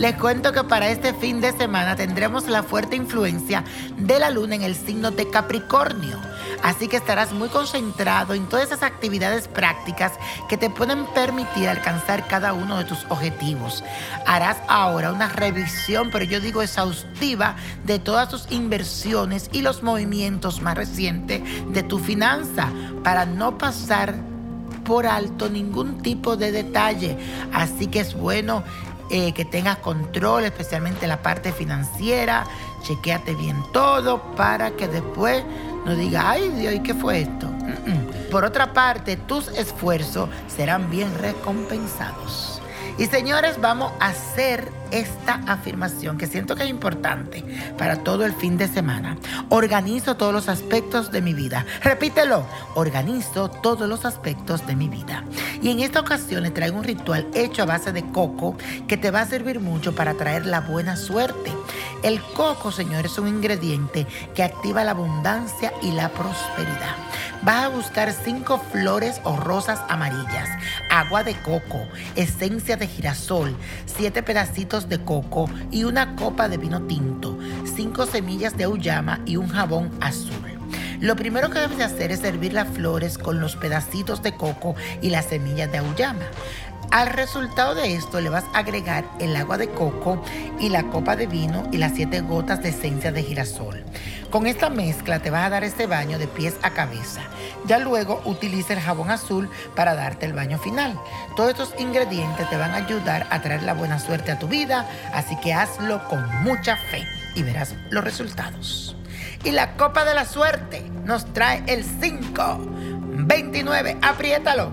Les cuento que para este fin de semana tendremos la fuerte influencia de la luna en el signo de Capricornio. Así que estarás muy concentrado en todas esas actividades prácticas que te pueden permitir alcanzar cada uno de tus objetivos. Harás ahora una revisión, pero yo digo exhaustiva, de todas tus inversiones y los movimientos más recientes de tu finanza para no pasar por alto ningún tipo de detalle. Así que es bueno eh, que tengas control, especialmente la parte financiera. Chequéate bien todo para que después no diga, ay Dios, ¿y qué fue esto? Por otra parte, tus esfuerzos serán bien recompensados. Y señores, vamos a hacer esta afirmación que siento que es importante para todo el fin de semana. Organizo todos los aspectos de mi vida. Repítelo, organizo todos los aspectos de mi vida. Y en esta ocasión le traigo un ritual hecho a base de coco que te va a servir mucho para traer la buena suerte. El coco, señores, es un ingrediente que activa la abundancia y la prosperidad. Vas a buscar cinco flores o rosas amarillas, agua de coco, esencia de girasol, siete pedacitos de coco y una copa de vino tinto, cinco semillas de auyama y un jabón azul. Lo primero que debes de hacer es servir las flores con los pedacitos de coco y las semillas de auyama. Al resultado de esto le vas a agregar el agua de coco y la copa de vino y las siete gotas de esencia de girasol. Con esta mezcla te vas a dar este baño de pies a cabeza. Ya luego utiliza el jabón azul para darte el baño final. Todos estos ingredientes te van a ayudar a traer la buena suerte a tu vida, así que hazlo con mucha fe y verás los resultados. Y la copa de la suerte nos trae el 5, 29, apriétalo,